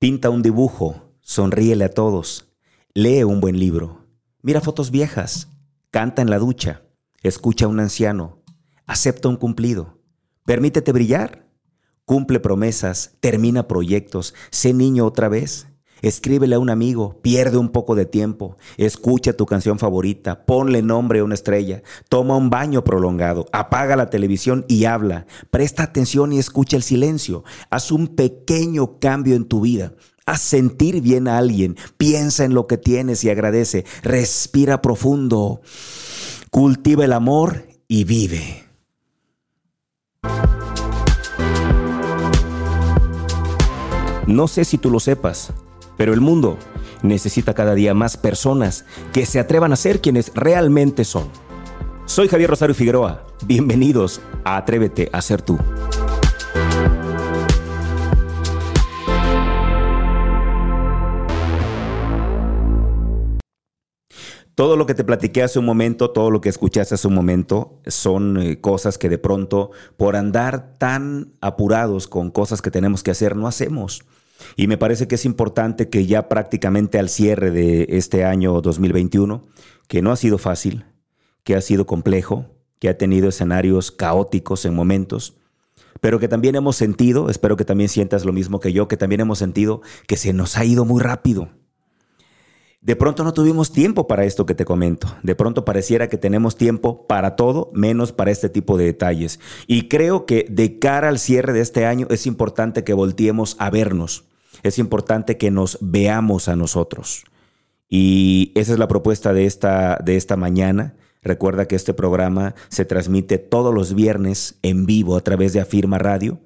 Pinta un dibujo, sonríele a todos, lee un buen libro, mira fotos viejas, canta en la ducha, escucha a un anciano, acepta un cumplido, permítete brillar, cumple promesas, termina proyectos, sé niño otra vez, Escríbele a un amigo, pierde un poco de tiempo, escucha tu canción favorita, ponle nombre a una estrella, toma un baño prolongado, apaga la televisión y habla, presta atención y escucha el silencio, haz un pequeño cambio en tu vida. Haz sentir bien a alguien, piensa en lo que tienes y agradece, respira profundo, cultiva el amor y vive. No sé si tú lo sepas, pero el mundo necesita cada día más personas que se atrevan a ser quienes realmente son. Soy Javier Rosario Figueroa. Bienvenidos a Atrévete a ser tú. Todo lo que te platiqué hace un momento, todo lo que escuchaste hace un momento, son eh, cosas que de pronto, por andar tan apurados con cosas que tenemos que hacer, no hacemos. Y me parece que es importante que ya prácticamente al cierre de este año 2021, que no ha sido fácil, que ha sido complejo, que ha tenido escenarios caóticos en momentos, pero que también hemos sentido, espero que también sientas lo mismo que yo, que también hemos sentido que se nos ha ido muy rápido. De pronto no tuvimos tiempo para esto que te comento. De pronto pareciera que tenemos tiempo para todo, menos para este tipo de detalles. Y creo que de cara al cierre de este año es importante que volteemos a vernos es importante que nos veamos a nosotros. Y esa es la propuesta de esta, de esta mañana. Recuerda que este programa se transmite todos los viernes en vivo a través de Afirma Radio.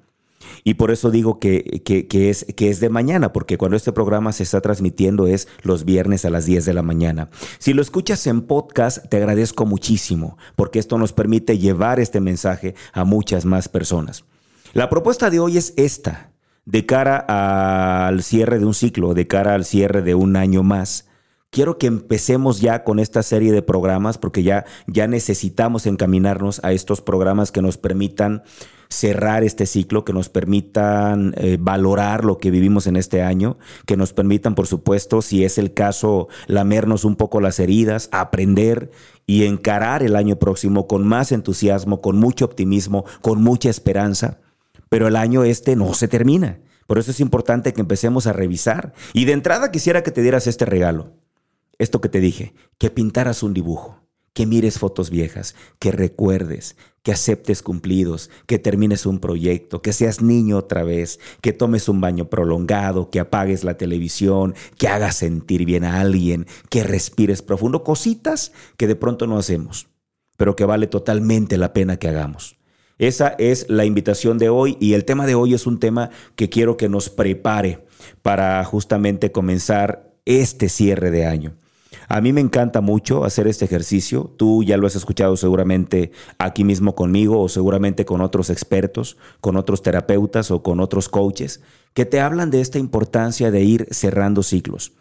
Y por eso digo que, que, es, que es de mañana, porque cuando este programa se está transmitiendo es los viernes a las 10 de la mañana. Si lo escuchas en podcast, te agradezco muchísimo, porque esto nos permite llevar este mensaje a muchas más personas. La propuesta de hoy es esta de cara al cierre de un ciclo, de cara al cierre de un año más. Quiero que empecemos ya con esta serie de programas porque ya, ya necesitamos encaminarnos a estos programas que nos permitan cerrar este ciclo, que nos permitan eh, valorar lo que vivimos en este año, que nos permitan, por supuesto, si es el caso, lamernos un poco las heridas, aprender y encarar el año próximo con más entusiasmo, con mucho optimismo, con mucha esperanza pero el año este no se termina. Por eso es importante que empecemos a revisar. Y de entrada quisiera que te dieras este regalo. Esto que te dije, que pintaras un dibujo, que mires fotos viejas, que recuerdes, que aceptes cumplidos, que termines un proyecto, que seas niño otra vez, que tomes un baño prolongado, que apagues la televisión, que hagas sentir bien a alguien, que respires profundo, cositas que de pronto no hacemos, pero que vale totalmente la pena que hagamos. Esa es la invitación de hoy y el tema de hoy es un tema que quiero que nos prepare para justamente comenzar este cierre de año. A mí me encanta mucho hacer este ejercicio. Tú ya lo has escuchado seguramente aquí mismo conmigo o seguramente con otros expertos, con otros terapeutas o con otros coaches que te hablan de esta importancia de ir cerrando ciclos.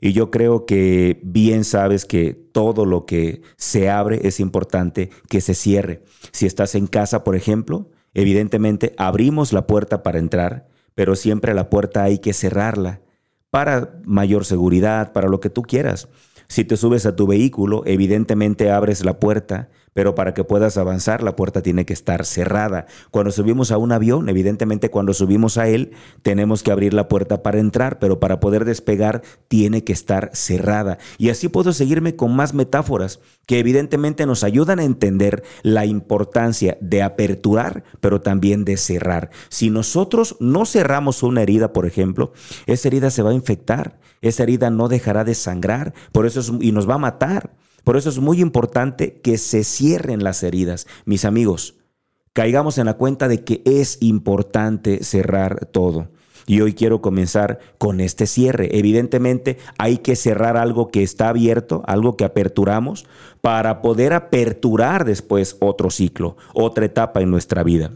Y yo creo que bien sabes que todo lo que se abre es importante que se cierre. Si estás en casa, por ejemplo, evidentemente abrimos la puerta para entrar, pero siempre la puerta hay que cerrarla para mayor seguridad, para lo que tú quieras. Si te subes a tu vehículo, evidentemente abres la puerta, pero para que puedas avanzar la puerta tiene que estar cerrada. Cuando subimos a un avión, evidentemente cuando subimos a él, tenemos que abrir la puerta para entrar, pero para poder despegar tiene que estar cerrada. Y así puedo seguirme con más metáforas que evidentemente nos ayudan a entender la importancia de aperturar, pero también de cerrar. Si nosotros no cerramos una herida, por ejemplo, esa herida se va a infectar, esa herida no dejará de sangrar, por eso y nos va a matar. Por eso es muy importante que se cierren las heridas. Mis amigos, caigamos en la cuenta de que es importante cerrar todo. Y hoy quiero comenzar con este cierre. Evidentemente hay que cerrar algo que está abierto, algo que aperturamos, para poder aperturar después otro ciclo, otra etapa en nuestra vida.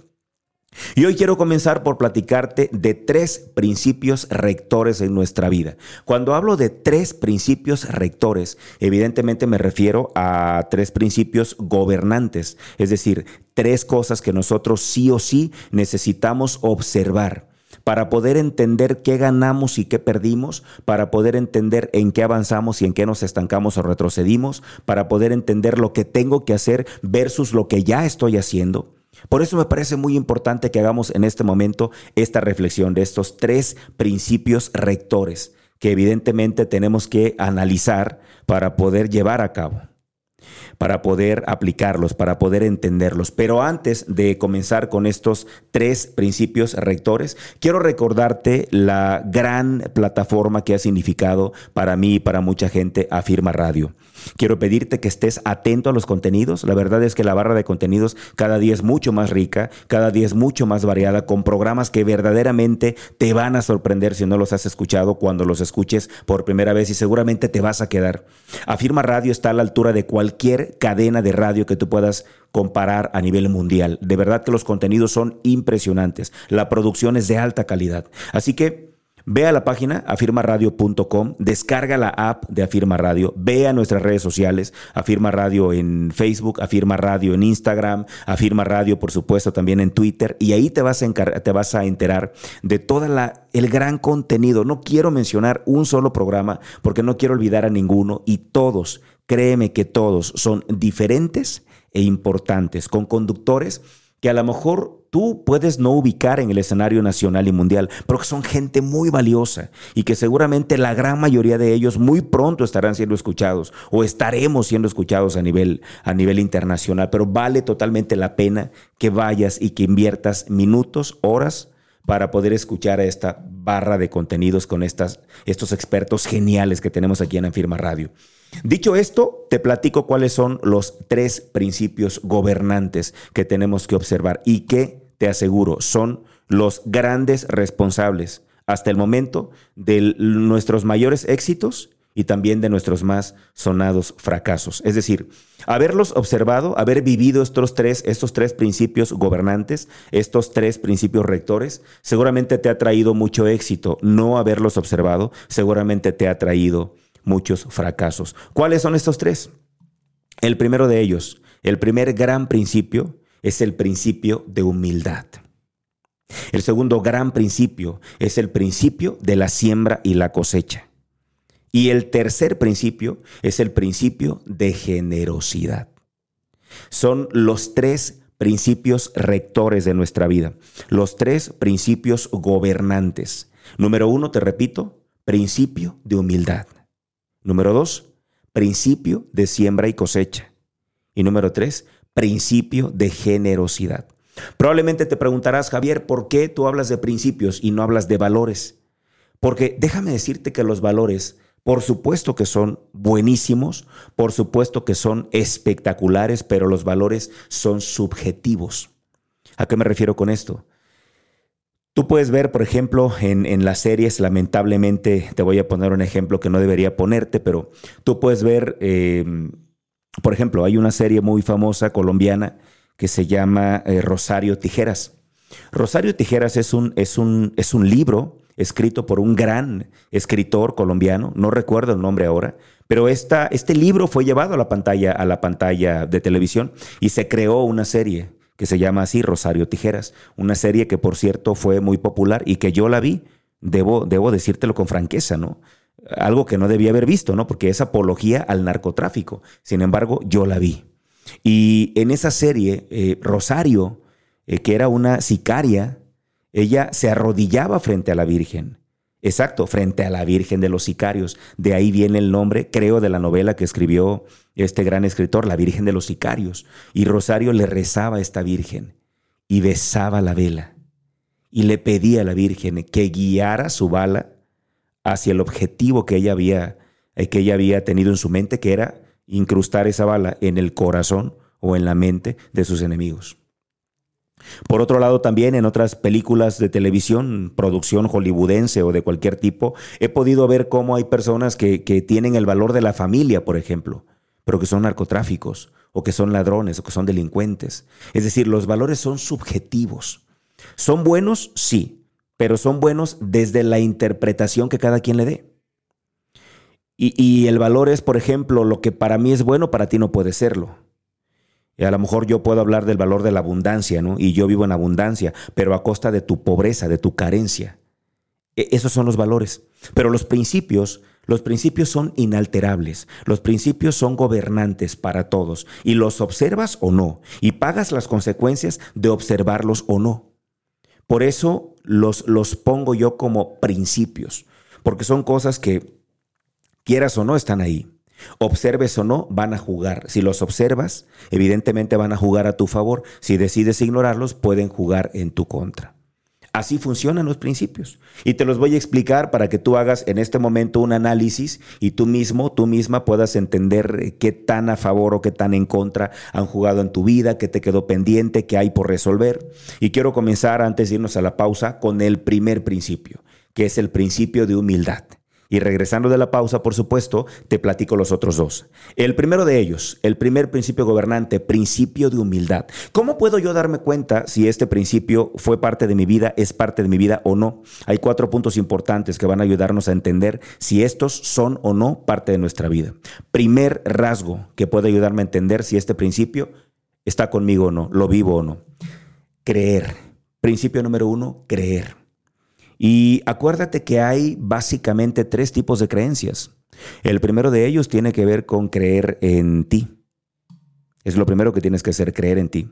Y hoy quiero comenzar por platicarte de tres principios rectores en nuestra vida. Cuando hablo de tres principios rectores, evidentemente me refiero a tres principios gobernantes, es decir, tres cosas que nosotros sí o sí necesitamos observar para poder entender qué ganamos y qué perdimos, para poder entender en qué avanzamos y en qué nos estancamos o retrocedimos, para poder entender lo que tengo que hacer versus lo que ya estoy haciendo. Por eso me parece muy importante que hagamos en este momento esta reflexión de estos tres principios rectores que evidentemente tenemos que analizar para poder llevar a cabo para poder aplicarlos, para poder entenderlos. Pero antes de comenzar con estos tres principios rectores, quiero recordarte la gran plataforma que ha significado para mí y para mucha gente Afirma Radio. Quiero pedirte que estés atento a los contenidos. La verdad es que la barra de contenidos cada día es mucho más rica, cada día es mucho más variada, con programas que verdaderamente te van a sorprender si no los has escuchado cuando los escuches por primera vez y seguramente te vas a quedar. Afirma Radio está a la altura de cualquier cadena de radio que tú puedas comparar a nivel mundial. De verdad que los contenidos son impresionantes. La producción es de alta calidad. Así que Ve a la página afirmaradio.com, descarga la app de Afirma Radio, ve a nuestras redes sociales, Afirma Radio en Facebook, Afirma Radio en Instagram, Afirma Radio por supuesto también en Twitter y ahí te vas a, te vas a enterar de todo el gran contenido. No quiero mencionar un solo programa porque no quiero olvidar a ninguno y todos, créeme que todos son diferentes e importantes, con conductores que a lo mejor tú puedes no ubicar en el escenario nacional y mundial, pero que son gente muy valiosa y que seguramente la gran mayoría de ellos muy pronto estarán siendo escuchados o estaremos siendo escuchados a nivel, a nivel internacional, pero vale totalmente la pena que vayas y que inviertas minutos, horas para poder escuchar a esta barra de contenidos con estas, estos expertos geniales que tenemos aquí en Afirma Radio. Dicho esto, te platico cuáles son los tres principios gobernantes que tenemos que observar y que te aseguro, son los grandes responsables hasta el momento de nuestros mayores éxitos y también de nuestros más sonados fracasos. Es decir, haberlos observado, haber vivido estos tres, estos tres principios gobernantes, estos tres principios rectores, seguramente te ha traído mucho éxito. No haberlos observado, seguramente te ha traído muchos fracasos. ¿Cuáles son estos tres? El primero de ellos, el primer gran principio, es el principio de humildad. El segundo gran principio es el principio de la siembra y la cosecha. Y el tercer principio es el principio de generosidad. Son los tres principios rectores de nuestra vida, los tres principios gobernantes. Número uno, te repito, principio de humildad. Número dos, principio de siembra y cosecha. Y número tres, principio de generosidad. Probablemente te preguntarás, Javier, ¿por qué tú hablas de principios y no hablas de valores? Porque déjame decirte que los valores, por supuesto que son buenísimos, por supuesto que son espectaculares, pero los valores son subjetivos. ¿A qué me refiero con esto? Tú puedes ver, por ejemplo, en, las series, lamentablemente, te voy a poner un ejemplo que no debería ponerte, pero tú puedes ver eh, por ejemplo, hay una serie muy famosa colombiana que se llama eh, Rosario Tijeras. Rosario Tijeras es un, es, un, es un libro escrito por un gran escritor colombiano, no recuerdo el nombre ahora, pero esta, este libro fue llevado a la pantalla, a la pantalla de televisión y se creó una serie que se llama así Rosario Tijeras, una serie que por cierto fue muy popular y que yo la vi, debo, debo decírtelo con franqueza, ¿no? Algo que no debía haber visto, ¿no? Porque es apología al narcotráfico. Sin embargo, yo la vi. Y en esa serie, eh, Rosario, eh, que era una sicaria, ella se arrodillaba frente a la Virgen. Exacto, frente a la Virgen de los Sicarios. De ahí viene el nombre, creo, de la novela que escribió este gran escritor, La Virgen de los Sicarios. Y Rosario le rezaba a esta Virgen y besaba la vela. Y le pedía a la Virgen que guiara su bala hacia el objetivo que ella había, eh, que ella había tenido en su mente, que era incrustar esa bala en el corazón o en la mente de sus enemigos. Por otro lado, también en otras películas de televisión, producción hollywoodense o de cualquier tipo, he podido ver cómo hay personas que, que tienen el valor de la familia, por ejemplo, pero que son narcotráficos, o que son ladrones, o que son delincuentes. Es decir, los valores son subjetivos. ¿Son buenos? Sí pero son buenos desde la interpretación que cada quien le dé. Y, el valor es, por ejemplo, lo que para mí es bueno, para ti no puede serlo. Y a lo mejor yo puedo hablar del valor de la abundancia, ¿no? Y yo vivo en abundancia, pero a costa de tu pobreza, de tu carencia. E, esos son los valores. Pero los principios, los principios son inalterables. Los principios son gobernantes para todos. Y los observas o no. Y pagas las consecuencias de observarlos o no. Por eso los, los pongo yo como principios. Porque son cosas que, quieras o no, están ahí. Observes o no, van a jugar. Si los observas, evidentemente van a jugar a tu favor. Si decides ignorarlos, pueden jugar en tu contra. Así funcionan los principios. Y te los voy a explicar para que tú hagas en este momento un análisis y tú mismo, tú misma puedas entender eh, qué tan a favor o qué tan en contra han jugado en tu vida, qué te quedó pendiente, qué hay por resolver. Y quiero comenzar antes de irnos a la pausa con el primer principio, que es el principio de humildad. Y regresando de la pausa, por supuesto, te platico los otros dos. El primero de ellos, el primer principio gobernante, principio de humildad. ¿Cómo puedo yo darme cuenta si este principio fue parte de mi vida, es parte de mi vida o no? Hay cuatro puntos importantes que van a ayudarnos a entender si estos son o no parte de nuestra vida. Primer rasgo que puede ayudarme a entender si este principio está conmigo o no, lo vivo o no. Creer. Principio número uno, creer. Y acuérdate que hay básicamente tres tipos de creencias. El primero de ellos tiene que ver con creer en ti. Es lo primero que tienes que hacer, creer en ti.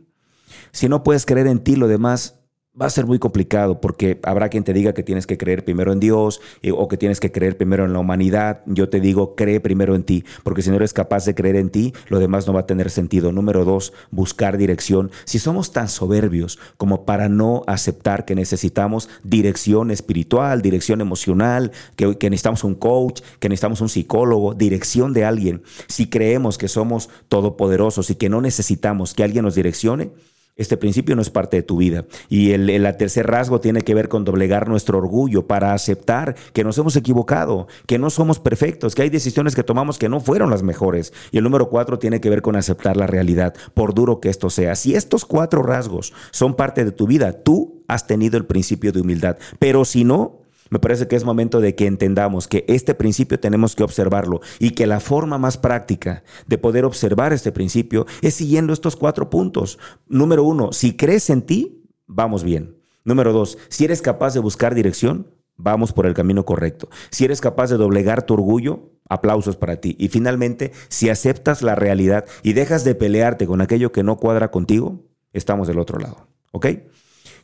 Si no puedes creer en ti, lo demás va a ser muy complicado porque habrá quien te diga que tienes que creer primero en Dios eh, o que tienes que creer primero en la humanidad. Yo te digo, cree primero en ti, porque si no eres capaz de creer en ti, lo demás no va a tener sentido. Número dos, buscar dirección. Si somos tan soberbios como para no aceptar que necesitamos dirección espiritual, dirección emocional, que, que necesitamos un coach, que necesitamos un psicólogo, dirección de alguien, si creemos que somos todopoderosos y que no necesitamos que alguien nos direccione, este principio no es parte de tu vida. Y el, el, tercer rasgo tiene que ver con doblegar nuestro orgullo para aceptar que nos hemos equivocado, que no somos perfectos, que hay decisiones que tomamos que no fueron las mejores. Y el número cuatro tiene que ver con aceptar la realidad, por duro que esto sea. Si estos cuatro rasgos son parte de tu vida, tú has tenido el principio de humildad. Pero si no, me parece que es momento de que entendamos que este principio tenemos que observarlo y que la forma más práctica de poder observar este principio es siguiendo estos cuatro puntos. Número uno, si crees en ti, vamos bien. Número dos, si eres capaz de buscar dirección, vamos por el camino correcto. Si eres capaz de doblegar tu orgullo, aplausos para ti. Y finalmente, si aceptas la realidad y dejas de pelearte con aquello que no cuadra contigo, estamos del otro lado. ¿Ok?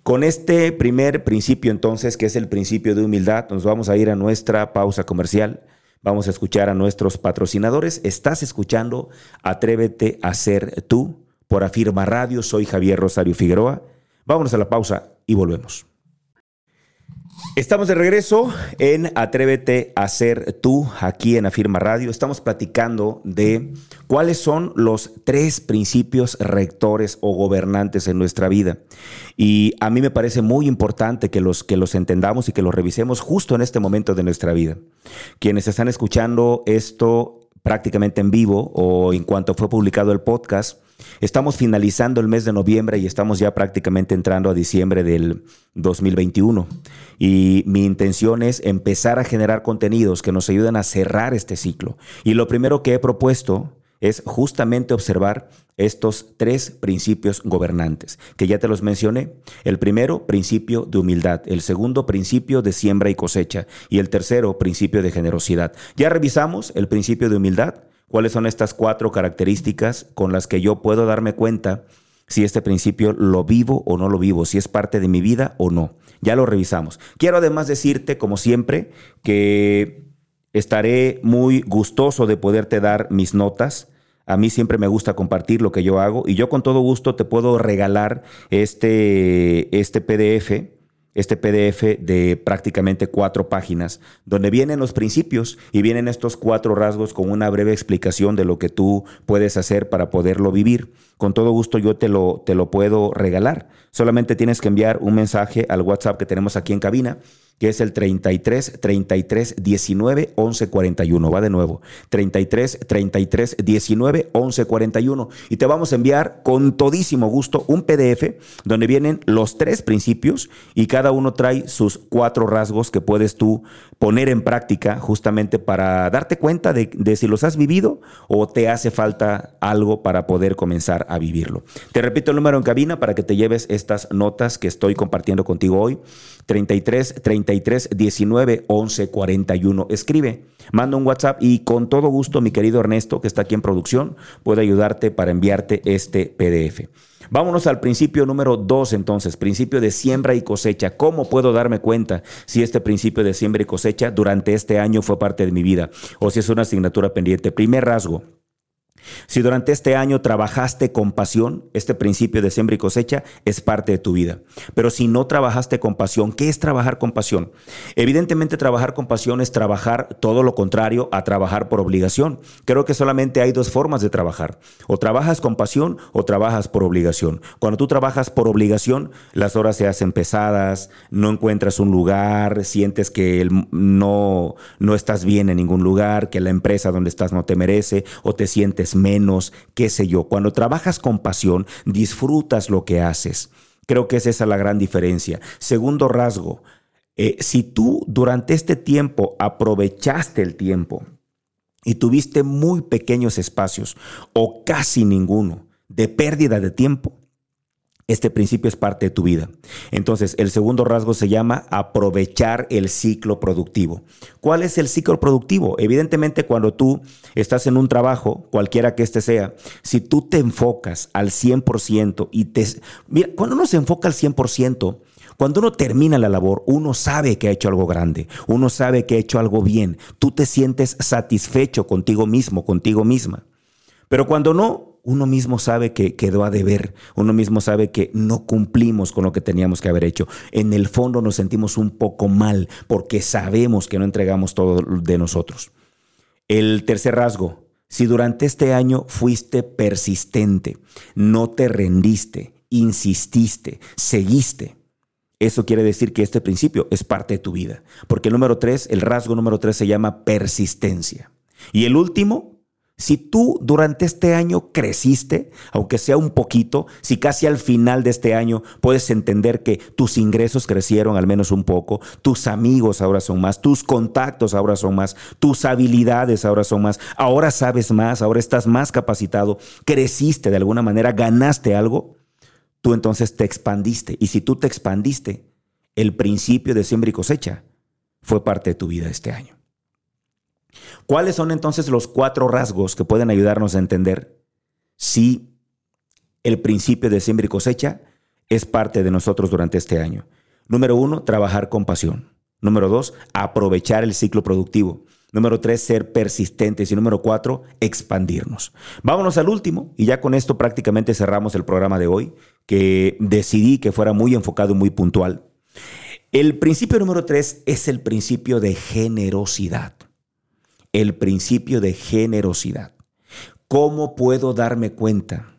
Con este primer principio entonces, que es el principio de humildad, nos vamos a ir a nuestra pausa comercial. Vamos a escuchar a nuestros patrocinadores. Estás escuchando Atrévete a ser tú por Afirma Radio. Soy Javier Rosario Figueroa. Vámonos a la pausa y volvemos. Estamos de regreso en Atrévete a ser tú aquí en Afirma Radio. Estamos platicando de cuáles son los tres principios rectores o gobernantes en nuestra vida. Y a mí me parece muy importante que los, que los entendamos y que los revisemos justo en este momento de nuestra vida. Quienes están escuchando esto prácticamente en vivo o en cuanto fue publicado el podcast, Estamos finalizando el mes de noviembre y estamos ya prácticamente entrando a diciembre del 2021. Y mi intención es empezar a generar contenidos que nos ayuden a cerrar este ciclo. Y lo primero que he propuesto es justamente observar estos tres principios gobernantes, que ya te los mencioné. El primero, principio de humildad. El segundo, principio de siembra y cosecha. Y el tercero, principio de generosidad. Ya revisamos el principio de humildad cuáles son estas cuatro características con las que yo puedo darme cuenta si este principio lo vivo o no lo vivo, si es parte de mi vida o no. Ya lo revisamos. Quiero además decirte, como siempre, que estaré muy gustoso de poderte dar mis notas. A mí siempre me gusta compartir lo que yo hago y yo con todo gusto te puedo regalar este, este PDF este PDF de prácticamente cuatro páginas, donde vienen los principios y vienen estos cuatro rasgos con una breve explicación de lo que tú puedes hacer para poderlo vivir. Con todo gusto yo te lo, te lo puedo regalar. Solamente tienes que enviar un mensaje al WhatsApp que tenemos aquí en cabina que es el 33 33 19 11 41. Va de nuevo. 33 33 19 11 41. Y te vamos a enviar con todísimo gusto un PDF donde vienen los tres principios y cada uno trae sus cuatro rasgos que puedes tú poner en práctica justamente para darte cuenta de, de si los has vivido o te hace falta algo para poder comenzar a vivirlo. Te repito el número en cabina para que te lleves estas notas que estoy compartiendo contigo hoy. 33 33 19 11 41. Escribe, manda un WhatsApp y con todo gusto mi querido Ernesto, que está aquí en producción, puede ayudarte para enviarte este PDF. Vámonos al principio número dos entonces, principio de siembra y cosecha. ¿Cómo puedo darme cuenta si este principio de siembra y cosecha durante este año fue parte de mi vida o si es una asignatura pendiente? Primer rasgo, si durante este año trabajaste con pasión, este principio de siembra y cosecha es parte de tu vida. Pero si no trabajaste con pasión, ¿qué es trabajar con pasión? Evidentemente trabajar con pasión es trabajar todo lo contrario a trabajar por obligación. Creo que solamente hay dos formas de trabajar. O trabajas con pasión o trabajas por obligación. Cuando tú trabajas por obligación, las horas se hacen pesadas, no encuentras un lugar, sientes que no, no estás bien en ningún lugar, que la empresa donde estás no te merece o te sientes menos, qué sé yo. Cuando trabajas con pasión, disfrutas lo que haces. Creo que es esa la gran diferencia. Segundo rasgo, eh, si tú durante este tiempo aprovechaste el tiempo y tuviste muy pequeños espacios o casi ninguno de pérdida de tiempo, este principio es parte de tu vida. Entonces, el segundo rasgo se llama aprovechar el ciclo productivo. ¿Cuál es el ciclo productivo? Evidentemente, cuando tú estás en un trabajo, cualquiera que este sea, si tú te enfocas al 100% y te... Mira, cuando uno se enfoca al 100%, cuando uno termina la labor, uno sabe que ha hecho algo grande, uno sabe que ha hecho algo bien, tú te sientes satisfecho contigo mismo, contigo misma. Pero cuando no, uno mismo sabe que quedó a deber, uno mismo sabe que no cumplimos con lo que teníamos que haber hecho. En el fondo nos sentimos un poco mal porque sabemos que no entregamos todo de nosotros. El tercer rasgo, si durante este año fuiste persistente, no te rendiste, insististe, seguiste, eso quiere decir que este principio es parte de tu vida. Porque el número tres, el rasgo número tres se llama persistencia. Y el último, si tú durante este año creciste, aunque sea un poquito, si casi al final de este año puedes entender que tus ingresos crecieron al menos un poco, tus amigos ahora son más, tus contactos ahora son más, tus habilidades ahora son más, ahora sabes más, ahora estás más capacitado, creciste de alguna manera, ganaste algo, tú entonces te expandiste. Y si tú te expandiste, el principio de siembra y cosecha fue parte de tu vida este año. ¿Cuáles son entonces los cuatro rasgos que pueden ayudarnos a entender si el principio de siembra y cosecha es parte de nosotros durante este año? Número uno, trabajar con pasión. Número dos, aprovechar el ciclo productivo. Número tres, ser persistentes. Y número cuatro, expandirnos. Vámonos al último y ya con esto prácticamente cerramos el programa de hoy, que decidí que fuera muy enfocado y muy puntual. El principio número tres es el principio de generosidad el principio de generosidad. ¿Cómo puedo darme cuenta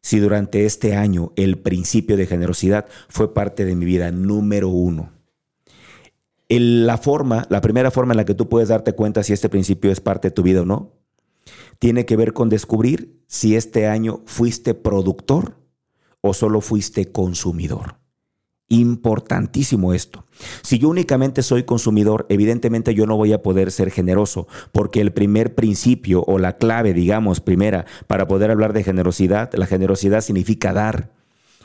si durante este año el principio de generosidad fue parte de mi vida número uno? la forma, la primera forma en la que tú puedes darte cuenta si este principio es parte de tu vida o no, tiene que ver con descubrir si este año fuiste productor o solo fuiste consumidor. Importantísimo esto. Si yo únicamente soy consumidor, evidentemente yo no voy a poder ser generoso, porque el primer principio o la clave, digamos, primera, para poder hablar de generosidad, la generosidad significa dar.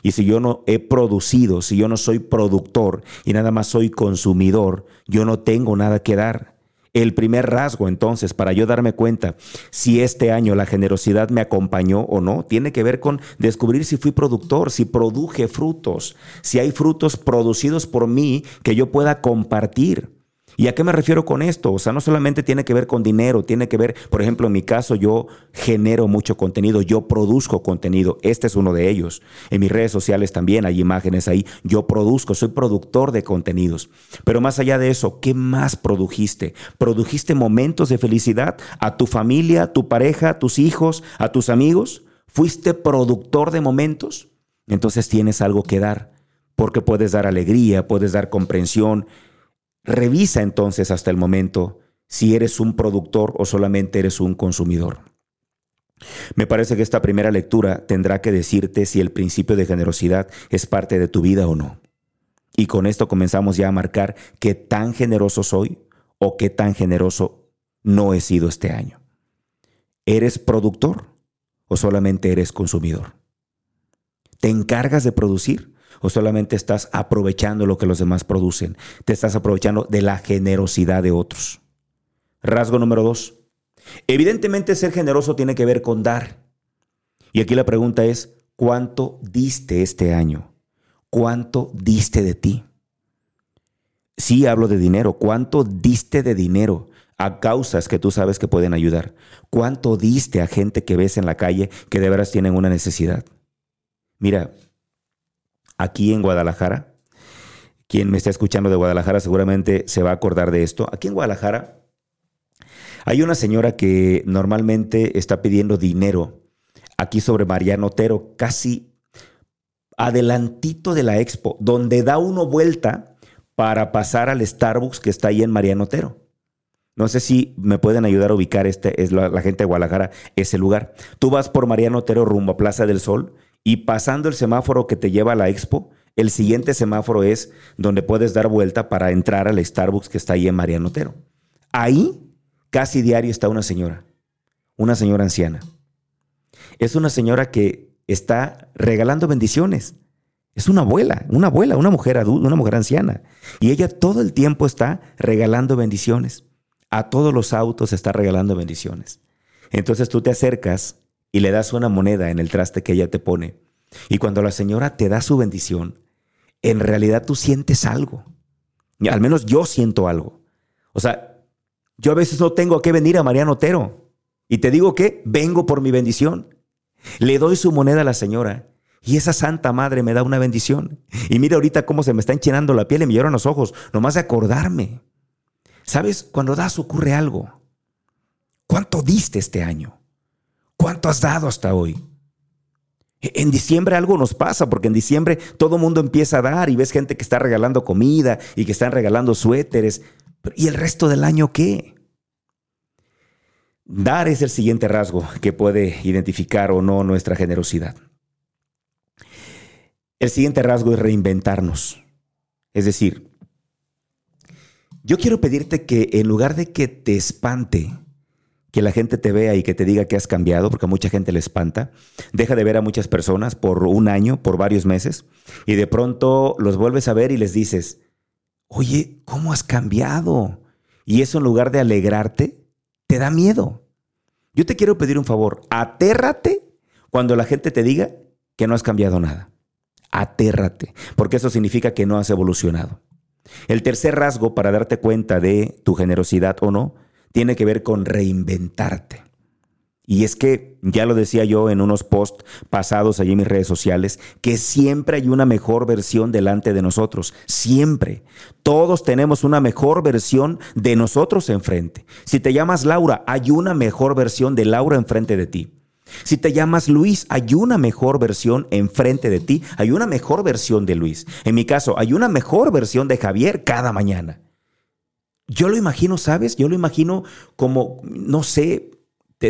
Y si yo no he producido, si yo no soy productor y nada más soy consumidor, yo no tengo nada que dar. El primer rasgo, entonces, para yo darme cuenta si este año la generosidad me acompañó o no, tiene que ver con descubrir si fui productor, si produje frutos, si hay frutos producidos por mí que yo pueda compartir. ¿Y a qué me refiero con esto? O sea, no solamente tiene que ver con dinero, tiene que ver, por ejemplo, en mi caso yo genero mucho contenido, yo produzco contenido, este es uno de ellos. En mis redes sociales también hay imágenes ahí, yo produzco, soy productor de contenidos. Pero más allá de eso, ¿qué más produjiste? ¿Produjiste momentos de felicidad a tu familia, tu pareja, a tus hijos, a tus amigos? ¿Fuiste productor de momentos? Entonces tienes algo que dar, porque puedes dar alegría, puedes dar comprensión Revisa entonces hasta el momento si eres un productor o solamente eres un consumidor. Me parece que esta primera lectura tendrá que decirte si el principio de generosidad es parte de tu vida o no. Y con esto comenzamos ya a marcar qué tan generoso soy o qué tan generoso no he sido este año. ¿Eres productor o solamente eres consumidor? ¿Te encargas de producir o solamente estás aprovechando lo que los demás producen? ¿Te estás aprovechando de la generosidad de otros? Rasgo número dos. Evidentemente ser generoso tiene que ver con dar. Y aquí la pregunta es, ¿cuánto diste este año? ¿Cuánto diste de ti? Sí hablo de dinero. ¿Cuánto diste de dinero a causas que tú sabes que pueden ayudar? ¿Cuánto diste a gente que ves en la calle que de veras tienen una necesidad? Mira, aquí en Guadalajara, quien me está escuchando de Guadalajara seguramente se va a acordar de esto. Aquí en Guadalajara hay una señora que normalmente está pidiendo dinero aquí sobre Mariano Otero, casi adelantito de la expo, donde da uno vuelta para pasar al Starbucks que está ahí en Mariano Otero. No sé si me pueden ayudar a ubicar este, es la, la, gente de Guadalajara, ese lugar. Tú vas por Mariano Otero rumbo a Plaza del Sol y pasando el semáforo que te lleva a la expo, el siguiente semáforo es donde puedes dar vuelta para entrar al Starbucks que está ahí en Mariano Otero. Ahí Casi diario está una señora, una señora anciana. Es una señora que está regalando bendiciones. Es una abuela, una abuela, una mujer adulta, una mujer anciana. Y ella todo el tiempo está regalando bendiciones. A todos los autos está regalando bendiciones. Entonces tú te acercas y le das una moneda en el traste que ella te pone. Y cuando la señora te da su bendición, en realidad tú sientes algo. Al menos yo siento algo. O sea, yo a veces no tengo que venir a Mariano Otero. Y te digo que vengo por mi bendición. Le doy su moneda a la señora. Y esa santa madre me da una bendición. Y mira ahorita cómo se me está enchinando la piel y me lloran los ojos, nomás de acordarme. ¿Sabes? Cuando das ocurre algo. ¿Cuánto diste este año? ¿Cuánto has dado hasta hoy? En diciembre algo nos pasa, porque en diciembre todo mundo empieza a dar y ves gente que está regalando comida y que están regalando suéteres. ¿Y el resto del año qué? Dar es el siguiente rasgo que puede identificar o no nuestra generosidad. El siguiente rasgo es reinventarnos. Es decir, yo quiero pedirte que en lugar de que te espante, que la gente te vea y que te diga que has cambiado, porque a mucha gente le espanta, deja de ver a muchas personas por un año, por varios meses, y de pronto los vuelves a ver y les dices, oye, ¿cómo has cambiado? Y eso en lugar de alegrarte, te da miedo. Yo te quiero pedir un favor, atérrate cuando la gente te diga que no has cambiado nada. Atérrate, porque eso significa que no has evolucionado. El tercer rasgo para darte cuenta de tu generosidad o no tiene que ver con reinventarte. Y es que, ya lo decía yo en unos posts pasados allí en mis redes sociales, que siempre hay una mejor versión delante de nosotros. Siempre. Todos tenemos una mejor versión de nosotros enfrente. Si te llamas Laura, hay una mejor versión de Laura enfrente de ti. Si te llamas Luis, hay una mejor versión enfrente de ti, hay una mejor versión de Luis. En mi caso, hay una mejor versión de Javier cada mañana. Yo lo imagino, ¿sabes? Yo lo imagino como, no sé,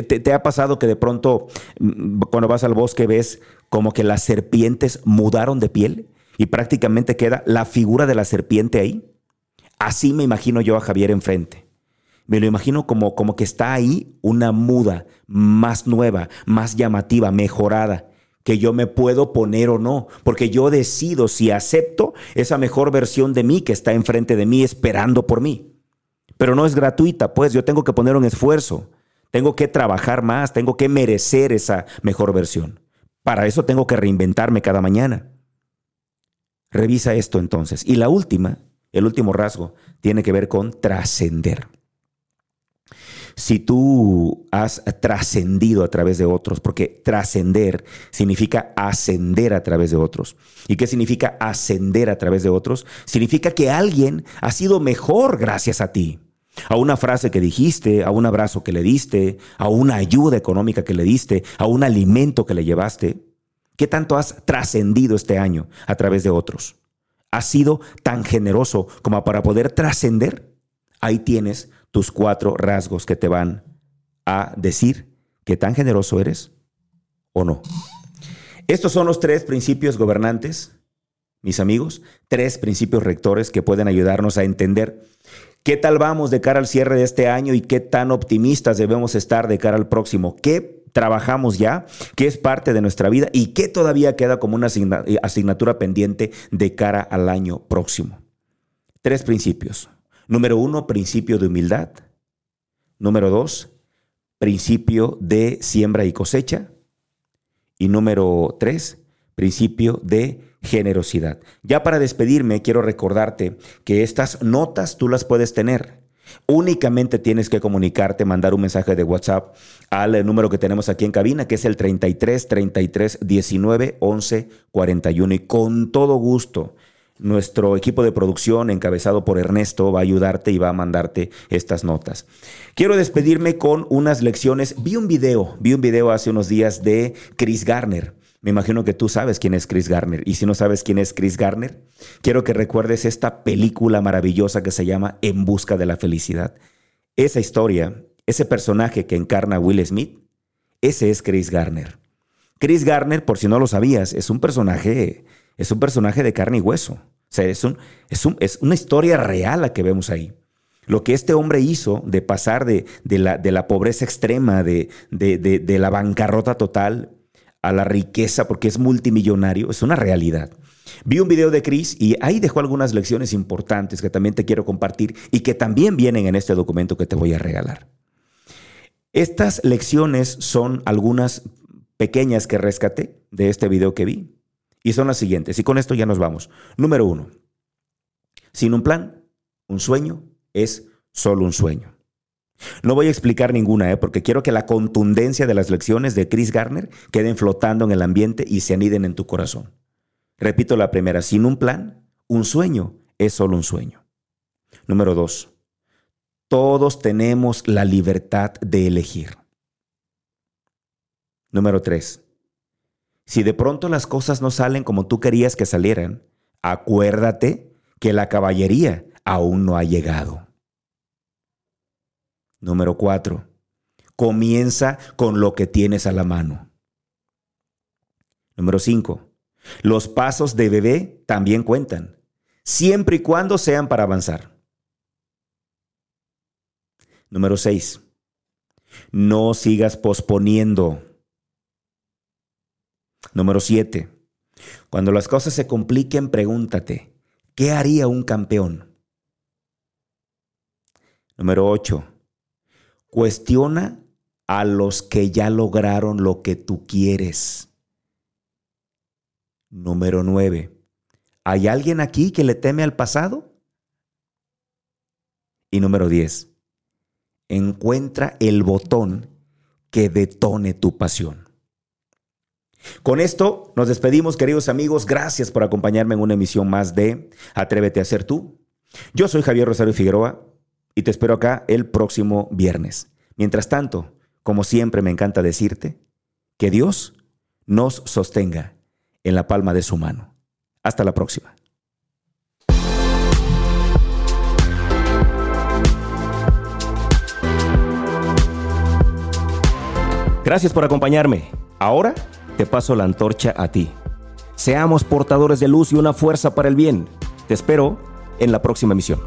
¿Te, ha pasado que de pronto mm, cuando vas al bosque ves como que las serpientes mudaron de piel y prácticamente queda la figura de la serpiente ahí? Así me imagino yo a Javier enfrente. Me lo imagino como, como que está ahí una muda más nueva, más llamativa, mejorada, que yo me puedo poner o no, porque yo decido si acepto esa mejor versión de mí que está enfrente de mí esperando por mí. Pero no es gratuita, pues yo tengo que poner un esfuerzo. Tengo que trabajar más, tengo que merecer esa mejor versión. Para eso tengo que reinventarme cada mañana. Revisa esto entonces. Y la última, el último rasgo, tiene que ver con trascender. Si tú has trascendido a través de otros, porque trascender significa ascender a través de otros. ¿Y qué significa ascender a través de otros? Significa que alguien ha sido mejor gracias a ti a una frase que dijiste, a un abrazo que le diste, a una ayuda económica que le diste, a un alimento que le llevaste. ¿Qué tanto has trascendido este año a través de otros? has sido tan generoso como para poder trascender, ahí tienes tus cuatro rasgos que te van a decir que tan generoso eres o no. Estos son los tres principios gobernantes, mis amigos, tres principios rectores que pueden ayudarnos a entender qué tal vamos de cara al cierre de este año y qué tan optimistas debemos estar de cara al próximo. ¿Qué trabajamos ya, qué es parte de nuestra vida y qué todavía queda como una asignatura pendiente de cara al año próximo? Tres principios. Número uno, principio de humildad. Número dos, principio de siembra y cosecha. Y número tres, principio de generosidad. Ya para despedirme, quiero recordarte que estas notas tú las puedes tener. Únicamente tienes que comunicarte, mandar un mensaje de WhatsApp al número que tenemos aquí en cabina, que es el 33 33 19 11 41. Y con todo gusto nuestro equipo de producción, encabezado por Ernesto, va a ayudarte y va a mandarte estas notas. Quiero despedirme con unas lecciones. Vi un video, vi un video hace unos días de Chris Garner. Me imagino que tú sabes quién es Chris Garner. Y si no sabes quién es Chris Garner, quiero que recuerdes esta película maravillosa que se llama En Busca de la Felicidad. Esa historia, ese personaje que encarna Will Smith, ese es Chris Garner. Chris Garner, por si no lo sabías, es un personaje es un personaje de carne y hueso. O sea, es, un, es, es una historia real la que vemos ahí. Lo que este hombre hizo de pasar de, de, la, de la, pobreza extrema, de, de, la bancarrota total a la riqueza, porque es multimillonario, es una realidad. Vi un video de Chris y ahí dejó algunas lecciones importantes que también te quiero compartir y que también vienen en este documento que te voy a regalar. Estas lecciones son algunas pequeñas que rescaté de este video que vi. Y son las siguientes. Y con esto ya nos vamos. Número uno. Sin un plan, un sueño es solo un sueño. No voy a explicar ninguna, ¿eh? porque quiero que la contundencia de las lecciones de Chris Garner queden flotando en el ambiente y se aniden en tu corazón. Repito la primera, sin un plan, un sueño es solo un sueño. Número dos, todos tenemos la libertad de elegir. Número tres, si de pronto las cosas no salen como tú querías que salieran, acuérdate que la caballería aún no ha llegado. Número cuatro, comienza con lo que tienes a la mano. Número cinco, los pasos de bebé también cuentan, siempre y cuando sean para avanzar. Número seis, no sigas posponiendo. Número 7. Cuando las cosas se compliquen, pregúntate, ¿qué haría un campeón? Número 8. Cuestiona a los que ya lograron lo que tú quieres. Número 9. ¿Hay alguien aquí que le teme al pasado? Y número 10. Encuentra el botón que detone tu pasión. Con esto nos despedimos, queridos amigos. Gracias por acompañarme en una emisión más de Atrévete a ser tú. Yo soy Javier Rosario Figueroa y te espero acá el próximo viernes. Mientras tanto, como siempre me encanta decirte, que Dios nos sostenga en la palma de su mano. Hasta la próxima. Gracias por acompañarme. Ahora te paso la antorcha a ti. Seamos portadores de luz y una fuerza para el bien. Te espero en la próxima emisión.